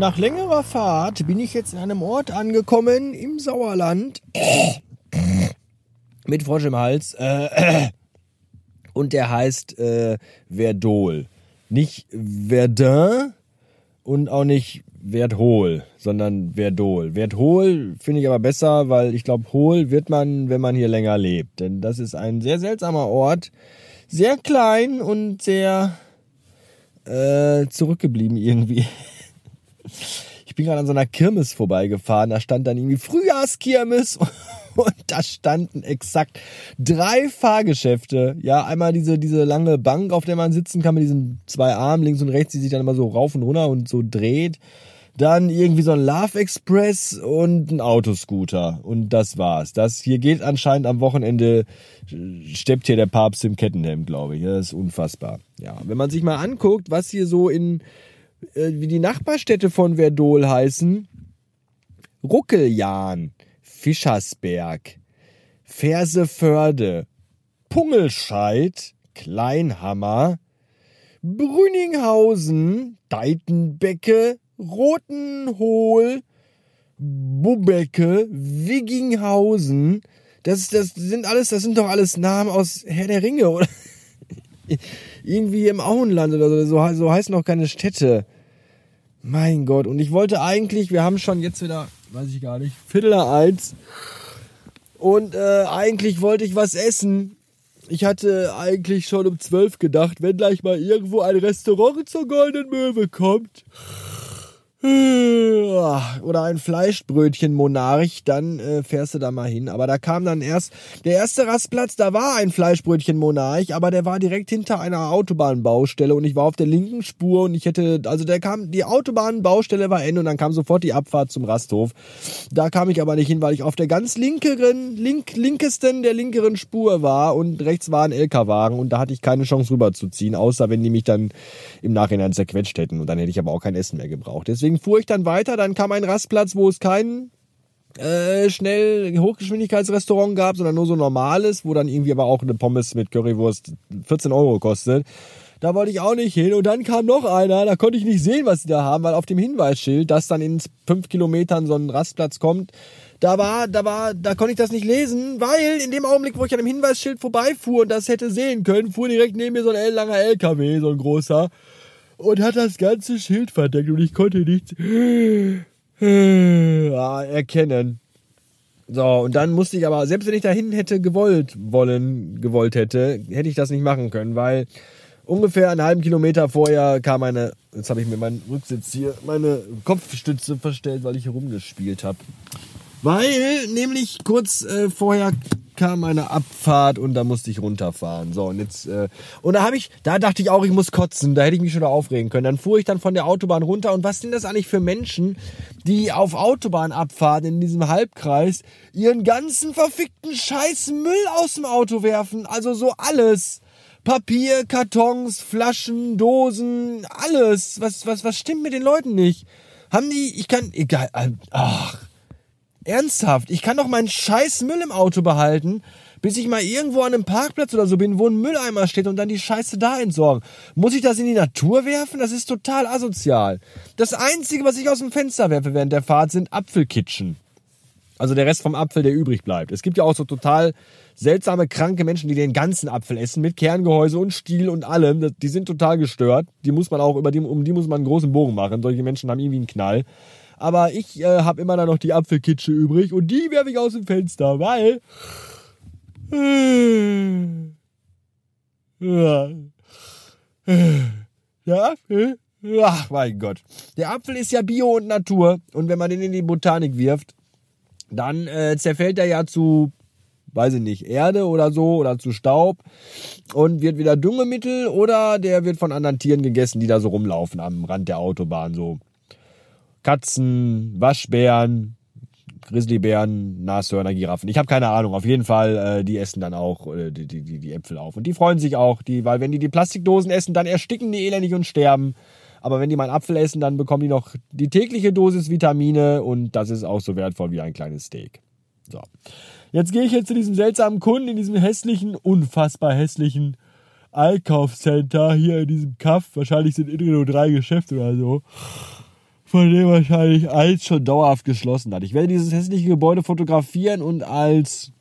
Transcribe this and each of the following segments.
Nach längerer Fahrt bin ich jetzt in einem Ort angekommen im Sauerland. Mit Frosch im Hals. Und der heißt äh, Verdol. Nicht Verdun und auch nicht Werthol, sondern Verdol. Werthol finde ich aber besser, weil ich glaube, Hol wird man, wenn man hier länger lebt. Denn das ist ein sehr seltsamer Ort. Sehr klein und sehr äh, zurückgeblieben irgendwie. Ich bin gerade an so einer Kirmes vorbeigefahren. Da stand dann irgendwie Frühjahrskirmes und da standen exakt drei Fahrgeschäfte. Ja, einmal diese, diese lange Bank, auf der man sitzen kann mit diesen zwei Armen links und rechts, die sich dann immer so rauf und runter und so dreht. Dann irgendwie so ein Love Express und ein Autoscooter. Und das war's. Das hier geht anscheinend am Wochenende, steppt hier der Papst im Kettenhemd, glaube ich. Das ist unfassbar. Ja, wenn man sich mal anguckt, was hier so in, äh, wie die Nachbarstädte von Verdol heißen. Ruckeljahn, Fischersberg, Verseförde, Pungelscheid, Kleinhammer, Brüninghausen, Deitenbecke, Rotenhohl, Bubecke, Wigginghausen. Das, das sind alles, das sind doch alles Namen aus Herr der Ringe, oder? Irgendwie im Auenland oder so. So, so heißen noch keine Städte. Mein Gott. Und ich wollte eigentlich, wir haben schon jetzt wieder, weiß ich gar nicht, Viertel eins. Und äh, eigentlich wollte ich was essen. Ich hatte eigentlich schon um zwölf gedacht, wenn gleich mal irgendwo ein Restaurant zur Goldenen Möwe kommt oder ein Fleischbrötchen Monarch, dann äh, fährst du da mal hin. Aber da kam dann erst der erste Rastplatz, da war ein Fleischbrötchen Monarch, aber der war direkt hinter einer Autobahnbaustelle und ich war auf der linken Spur und ich hätte, also der kam, die Autobahnbaustelle war Ende und dann kam sofort die Abfahrt zum Rasthof. Da kam ich aber nicht hin, weil ich auf der ganz linkeren, link, linkesten der linkeren Spur war und rechts war ein LKW-Wagen und da hatte ich keine Chance rüberzuziehen, außer wenn die mich dann im Nachhinein zerquetscht hätten und dann hätte ich aber auch kein Essen mehr gebraucht. Deswegen Deswegen fuhr ich dann weiter, dann kam ein Rastplatz, wo es kein äh, schnell Hochgeschwindigkeitsrestaurant gab, sondern nur so normales, wo dann irgendwie aber auch eine Pommes mit Currywurst 14 Euro kostet. Da wollte ich auch nicht hin. Und dann kam noch einer, da konnte ich nicht sehen, was sie da haben, weil auf dem Hinweisschild, dass dann in fünf Kilometern so ein Rastplatz kommt, da war, da war, da konnte ich das nicht lesen, weil in dem Augenblick, wo ich an dem Hinweisschild vorbeifuhr und das hätte sehen können, fuhr direkt neben mir so ein langer LKW, so ein großer und hat das ganze Schild verdeckt und ich konnte nichts ah, erkennen. So, und dann musste ich aber, selbst wenn ich dahin hätte gewollt, wollen, gewollt hätte, hätte ich das nicht machen können, weil ungefähr einen halben Kilometer vorher kam eine, jetzt habe ich mir meinen Rücksitz hier, meine Kopfstütze verstellt, weil ich hier rumgespielt habe. Weil nämlich kurz äh, vorher kam eine Abfahrt und da musste ich runterfahren. So, und jetzt, äh, und da habe ich, da dachte ich auch, ich muss kotzen, da hätte ich mich schon aufregen können. Dann fuhr ich dann von der Autobahn runter und was sind das eigentlich für Menschen, die auf Autobahnabfahrten in diesem Halbkreis ihren ganzen verfickten Scheiß Müll aus dem Auto werfen? Also so alles. Papier, Kartons, Flaschen, Dosen, alles. Was, was, was stimmt mit den Leuten nicht? Haben die, ich kann, egal, ach. Ernsthaft, ich kann doch meinen scheiß Müll im Auto behalten, bis ich mal irgendwo an einem Parkplatz oder so bin, wo ein Mülleimer steht und dann die Scheiße da entsorgen. Muss ich das in die Natur werfen? Das ist total asozial. Das Einzige, was ich aus dem Fenster werfe während der Fahrt, sind Apfelkitschen. Also der Rest vom Apfel, der übrig bleibt. Es gibt ja auch so total seltsame, kranke Menschen, die den ganzen Apfel essen, mit Kerngehäuse und Stiel und allem. Die sind total gestört. Die muss man auch, über die, um die muss man einen großen Bogen machen. Solche Menschen haben irgendwie einen Knall. Aber ich äh, habe immer noch die Apfelkitsche übrig und die werfe ich aus dem Fenster, weil. Der Apfel. Ach, mein Gott. Der Apfel ist ja Bio und Natur. Und wenn man den in die Botanik wirft, dann äh, zerfällt er ja zu, weiß ich nicht, Erde oder so oder zu Staub und wird wieder Düngemittel oder der wird von anderen Tieren gegessen, die da so rumlaufen am Rand der Autobahn so. Katzen, Waschbären, Grizzlybären, Nashörner, Giraffen. Ich habe keine Ahnung. Auf jeden Fall, äh, die essen dann auch äh, die, die, die Äpfel auf. Und die freuen sich auch, die, weil wenn die die Plastikdosen essen, dann ersticken die elendig und sterben. Aber wenn die mal einen Apfel essen, dann bekommen die noch die tägliche Dosis Vitamine und das ist auch so wertvoll wie ein kleines Steak. So. Jetzt gehe ich jetzt zu diesem seltsamen Kunden in diesem hässlichen, unfassbar hässlichen Einkaufscenter hier in diesem Kaff. Wahrscheinlich sind innen nur drei Geschäfte oder so von dem wahrscheinlich eins schon dauerhaft geschlossen hat. Ich werde dieses hässliche Gebäude fotografieren und als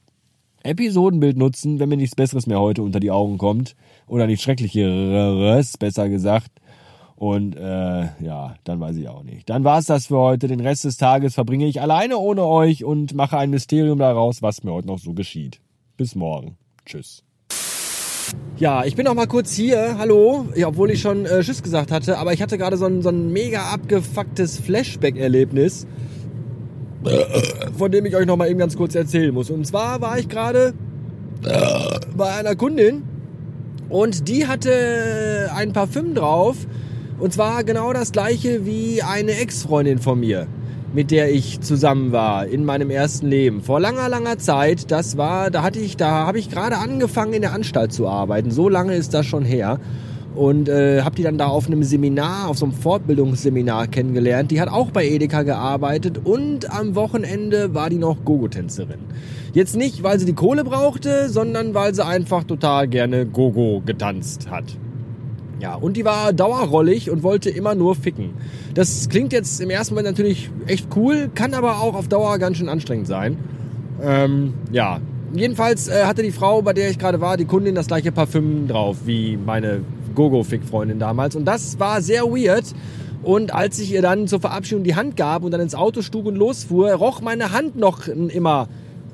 Episodenbild nutzen, wenn mir nichts Besseres mehr heute unter die Augen kommt. Oder nichts Schrecklicheres, besser gesagt. Und äh, ja, dann weiß ich auch nicht. Dann war es das für heute. Den Rest des Tages verbringe ich alleine ohne euch und mache ein Mysterium daraus, was mir heute noch so geschieht. Bis morgen. Tschüss. Ja, ich bin noch mal kurz hier. Hallo. Ja, obwohl ich schon äh, Tschüss gesagt hatte, aber ich hatte gerade so ein, so ein mega abgefucktes Flashback-Erlebnis von dem ich euch noch mal eben ganz kurz erzählen muss. Und zwar war ich gerade bei einer Kundin und die hatte ein Parfüm drauf und zwar genau das gleiche wie eine Ex-Freundin von mir, mit der ich zusammen war in meinem ersten Leben. Vor langer, langer Zeit, das war, da hatte ich, da habe ich gerade angefangen in der Anstalt zu arbeiten. So lange ist das schon her und äh, habe die dann da auf einem Seminar, auf so einem Fortbildungsseminar kennengelernt. Die hat auch bei Edeka gearbeitet und am Wochenende war die noch Gogo-Tänzerin. Jetzt nicht, weil sie die Kohle brauchte, sondern weil sie einfach total gerne Gogo getanzt hat. Ja, und die war dauerrollig und wollte immer nur ficken. Das klingt jetzt im ersten Moment natürlich echt cool, kann aber auch auf Dauer ganz schön anstrengend sein. Ähm, ja, jedenfalls äh, hatte die Frau, bei der ich gerade war, die Kundin das gleiche Parfüm drauf wie meine Gogo-Fick-Freundin damals. Und das war sehr weird. Und als ich ihr dann zur Verabschiedung die Hand gab und dann ins Auto stug und losfuhr, roch meine Hand noch immer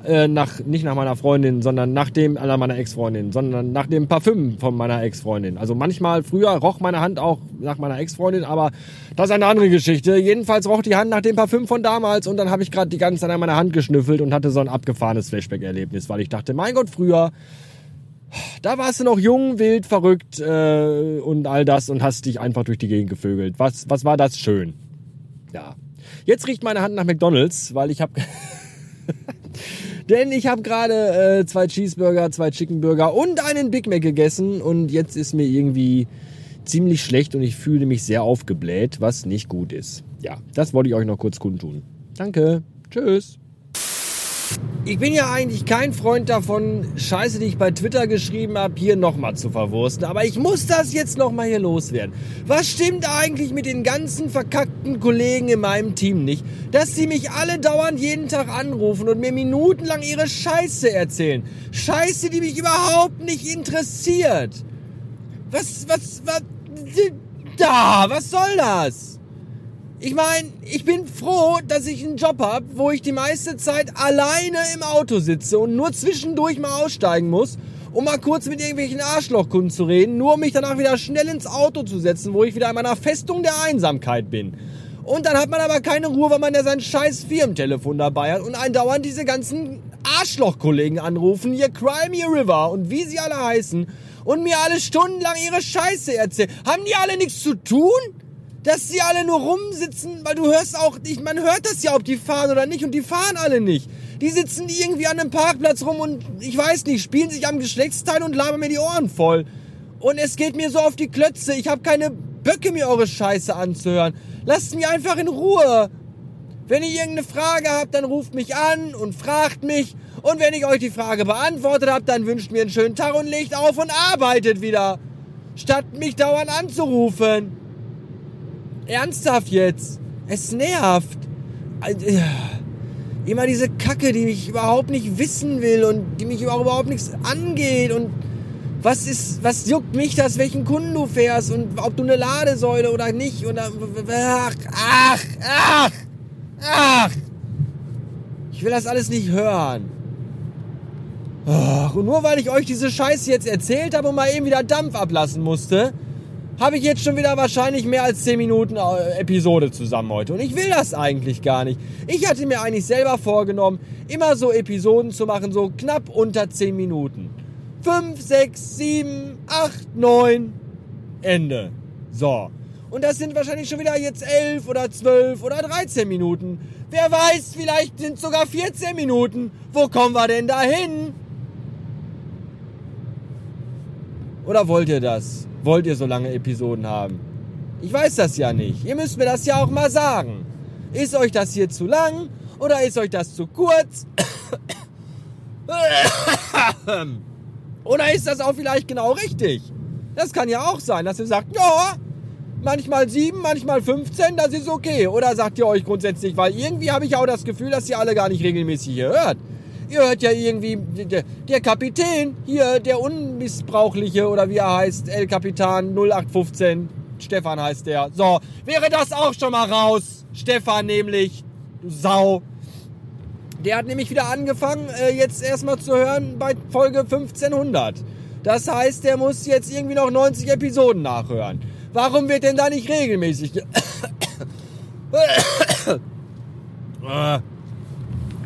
äh, nach, nicht nach meiner Freundin, sondern nach dem, äh, meiner Ex-Freundin, sondern nach dem Parfüm von meiner Ex-Freundin. Also manchmal früher roch meine Hand auch nach meiner Ex-Freundin, aber das ist eine andere Geschichte. Jedenfalls roch die Hand nach dem Parfüm von damals und dann habe ich gerade die ganze Zeit an meiner Hand geschnüffelt und hatte so ein abgefahrenes Flashback-Erlebnis, weil ich dachte, mein Gott, früher da warst du noch jung, wild, verrückt äh, und all das und hast dich einfach durch die Gegend gevögelt. Was, was war das schön? Ja. Jetzt riecht meine Hand nach McDonald's, weil ich habe... Denn ich habe gerade äh, zwei Cheeseburger, zwei Chickenburger und einen Big Mac gegessen und jetzt ist mir irgendwie ziemlich schlecht und ich fühle mich sehr aufgebläht, was nicht gut ist. Ja, das wollte ich euch noch kurz kundtun. Danke. Tschüss. Ich bin ja eigentlich kein Freund davon, Scheiße, die ich bei Twitter geschrieben habe, hier nochmal zu verwursten. Aber ich muss das jetzt nochmal hier loswerden. Was stimmt eigentlich mit den ganzen verkackten Kollegen in meinem Team nicht? Dass sie mich alle dauernd jeden Tag anrufen und mir minutenlang ihre Scheiße erzählen. Scheiße, die mich überhaupt nicht interessiert. Was, was, was, da, was soll das? Ich meine, ich bin froh, dass ich einen Job habe, wo ich die meiste Zeit alleine im Auto sitze und nur zwischendurch mal aussteigen muss, um mal kurz mit irgendwelchen Arschlochkunden zu reden, nur um mich danach wieder schnell ins Auto zu setzen, wo ich wieder in meiner Festung der Einsamkeit bin. Und dann hat man aber keine Ruhe, weil man ja sein scheiß Firmentelefon dabei hat und andauernd diese ganzen Arschlochkollegen anrufen, hier Crimey River und wie sie alle heißen und mir alle stundenlang ihre Scheiße erzählen. Haben die alle nichts zu tun? Dass sie alle nur rumsitzen, weil du hörst auch nicht, man hört das ja, ob die fahren oder nicht und die fahren alle nicht. Die sitzen irgendwie an einem Parkplatz rum und ich weiß nicht, spielen sich am Geschlechtsteil und labern mir die Ohren voll. Und es geht mir so auf die Klötze. Ich habe keine Böcke, mir eure Scheiße anzuhören. Lasst mich einfach in Ruhe. Wenn ihr irgendeine Frage habt, dann ruft mich an und fragt mich. Und wenn ich euch die Frage beantwortet habe, dann wünscht mir einen schönen Tag und legt auf und arbeitet wieder. Statt mich dauernd anzurufen. Ernsthaft jetzt. Es nervt. Äh, immer diese Kacke, die mich überhaupt nicht wissen will und die mich überhaupt nichts angeht und was ist, was juckt mich das, welchen Kunden du fährst und ob du eine Ladesäule oder nicht oder ach, ach, ach, ach. Ich will das alles nicht hören. Ach, und nur weil ich euch diese Scheiße jetzt erzählt habe und mal eben wieder Dampf ablassen musste, habe ich jetzt schon wieder wahrscheinlich mehr als 10 Minuten äh, Episode zusammen heute. Und ich will das eigentlich gar nicht. Ich hatte mir eigentlich selber vorgenommen, immer so Episoden zu machen, so knapp unter 10 Minuten. 5, 6, 7, 8, 9, Ende. So. Und das sind wahrscheinlich schon wieder jetzt 11 oder 12 oder 13 Minuten. Wer weiß, vielleicht sind sogar 14 Minuten. Wo kommen wir denn da hin? Oder wollt ihr das? wollt ihr so lange Episoden haben? Ich weiß das ja nicht. Ihr müsst mir das ja auch mal sagen. Ist euch das hier zu lang oder ist euch das zu kurz? oder ist das auch vielleicht genau richtig? Das kann ja auch sein, dass ihr sagt, ja, manchmal 7, manchmal 15, das ist okay. Oder sagt ihr euch grundsätzlich, weil irgendwie habe ich auch das Gefühl, dass ihr alle gar nicht regelmäßig hier hört. Ihr hört ja irgendwie, der, der Kapitän hier, der unmissbrauchliche oder wie er heißt, El Kapitan 0815, Stefan heißt der. So, wäre das auch schon mal raus. Stefan nämlich, du Sau. Der hat nämlich wieder angefangen, äh, jetzt erstmal zu hören bei Folge 1500. Das heißt, der muss jetzt irgendwie noch 90 Episoden nachhören. Warum wird denn da nicht regelmäßig...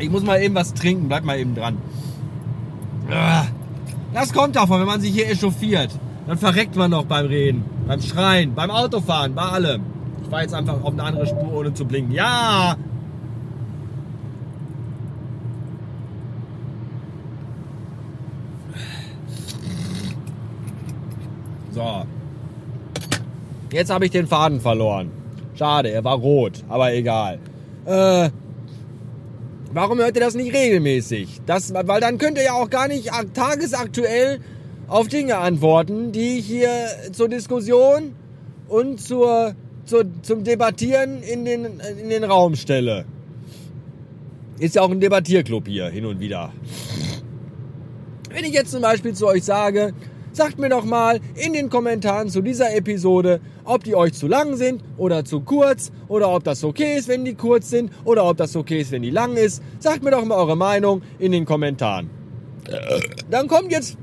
ich muss mal eben was trinken, bleib mal eben dran. Das kommt davon, wenn man sich hier echauffiert. Dann verreckt man noch beim Reden, beim Schreien, beim Autofahren, bei allem. Ich fahre jetzt einfach auf eine andere Spur, ohne zu blinken. Ja, So. Jetzt habe ich den Faden verloren. Schade, er war rot, aber egal. Äh, warum hört ihr das nicht regelmäßig? Das, weil dann könnt ihr ja auch gar nicht tagesaktuell auf Dinge antworten, die ich hier zur Diskussion und zur, zur, zum Debattieren in den, in den Raum stelle. Ist ja auch ein Debattierclub hier hin und wieder. Wenn ich jetzt zum Beispiel zu euch sage, Sagt mir doch mal in den Kommentaren zu dieser Episode, ob die euch zu lang sind oder zu kurz oder ob das okay ist, wenn die kurz sind oder ob das okay ist, wenn die lang ist. Sagt mir doch mal eure Meinung in den Kommentaren. Dann kommt jetzt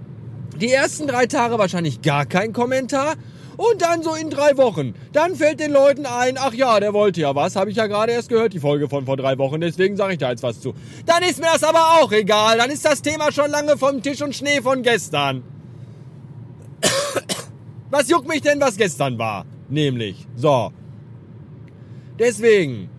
die ersten drei Tage wahrscheinlich gar kein Kommentar und dann so in drei Wochen. Dann fällt den Leuten ein, ach ja, der wollte ja was, habe ich ja gerade erst gehört, die Folge von vor drei Wochen, deswegen sage ich da jetzt was zu. Dann ist mir das aber auch egal, dann ist das Thema schon lange vom Tisch und Schnee von gestern. Was juckt mich denn, was gestern war? Nämlich. So. Deswegen.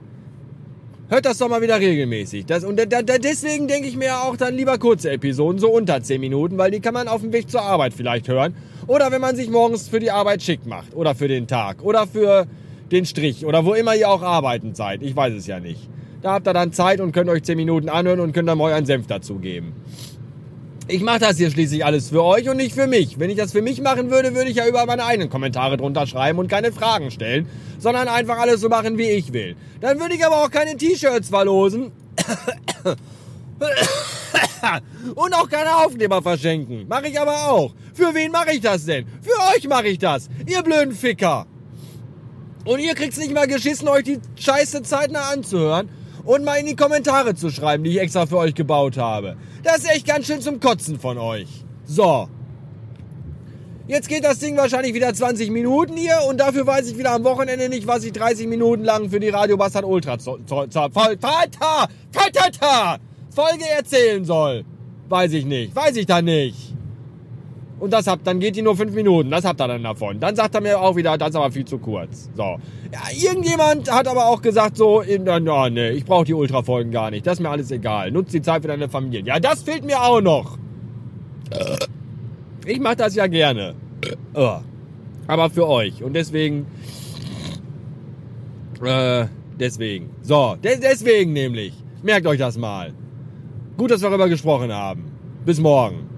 Hört das doch mal wieder regelmäßig. Das, und da, da, deswegen denke ich mir auch dann lieber kurze Episoden, so unter 10 Minuten, weil die kann man auf dem Weg zur Arbeit vielleicht hören. Oder wenn man sich morgens für die Arbeit schick macht. Oder für den Tag. Oder für den Strich. Oder wo immer ihr auch arbeitend seid. Ich weiß es ja nicht. Da habt ihr dann Zeit und könnt euch 10 Minuten anhören und könnt dann mal euren Senf dazugeben. Ich mache das hier schließlich alles für euch und nicht für mich. Wenn ich das für mich machen würde, würde ich ja über meine eigenen Kommentare drunter schreiben und keine Fragen stellen, sondern einfach alles so machen, wie ich will. Dann würde ich aber auch keine T-Shirts verlosen und auch keine Aufkleber verschenken. Mache ich aber auch. Für wen mache ich das denn? Für euch mache ich das, ihr blöden Ficker. Und ihr kriegt's nicht mal geschissen, euch die scheiße zeitnah anzuhören und mal in die Kommentare zu schreiben, die ich extra für euch gebaut habe. Das ist echt ganz schön zum Kotzen von euch. So. Jetzt geht das Ding wahrscheinlich wieder 20 Minuten hier und dafür weiß ich wieder am Wochenende nicht, was ich 30 Minuten lang für die Radio Bastard Ultra Folge erzählen soll. Weiß ich nicht. Weiß ich dann nicht. Und das habt, dann geht die nur 5 Minuten. Das habt ihr dann davon. Dann sagt er mir auch wieder, das ist aber viel zu kurz. So. Ja, irgendjemand hat aber auch gesagt so, na, na, nee, ich brauche die Ultrafolgen gar nicht. Das ist mir alles egal. Nutzt die Zeit für deine Familie. Ja, das fehlt mir auch noch. Ich mache das ja gerne. Aber für euch. Und deswegen... Äh, deswegen. So, des deswegen nämlich. Merkt euch das mal. Gut, dass wir darüber gesprochen haben. Bis morgen.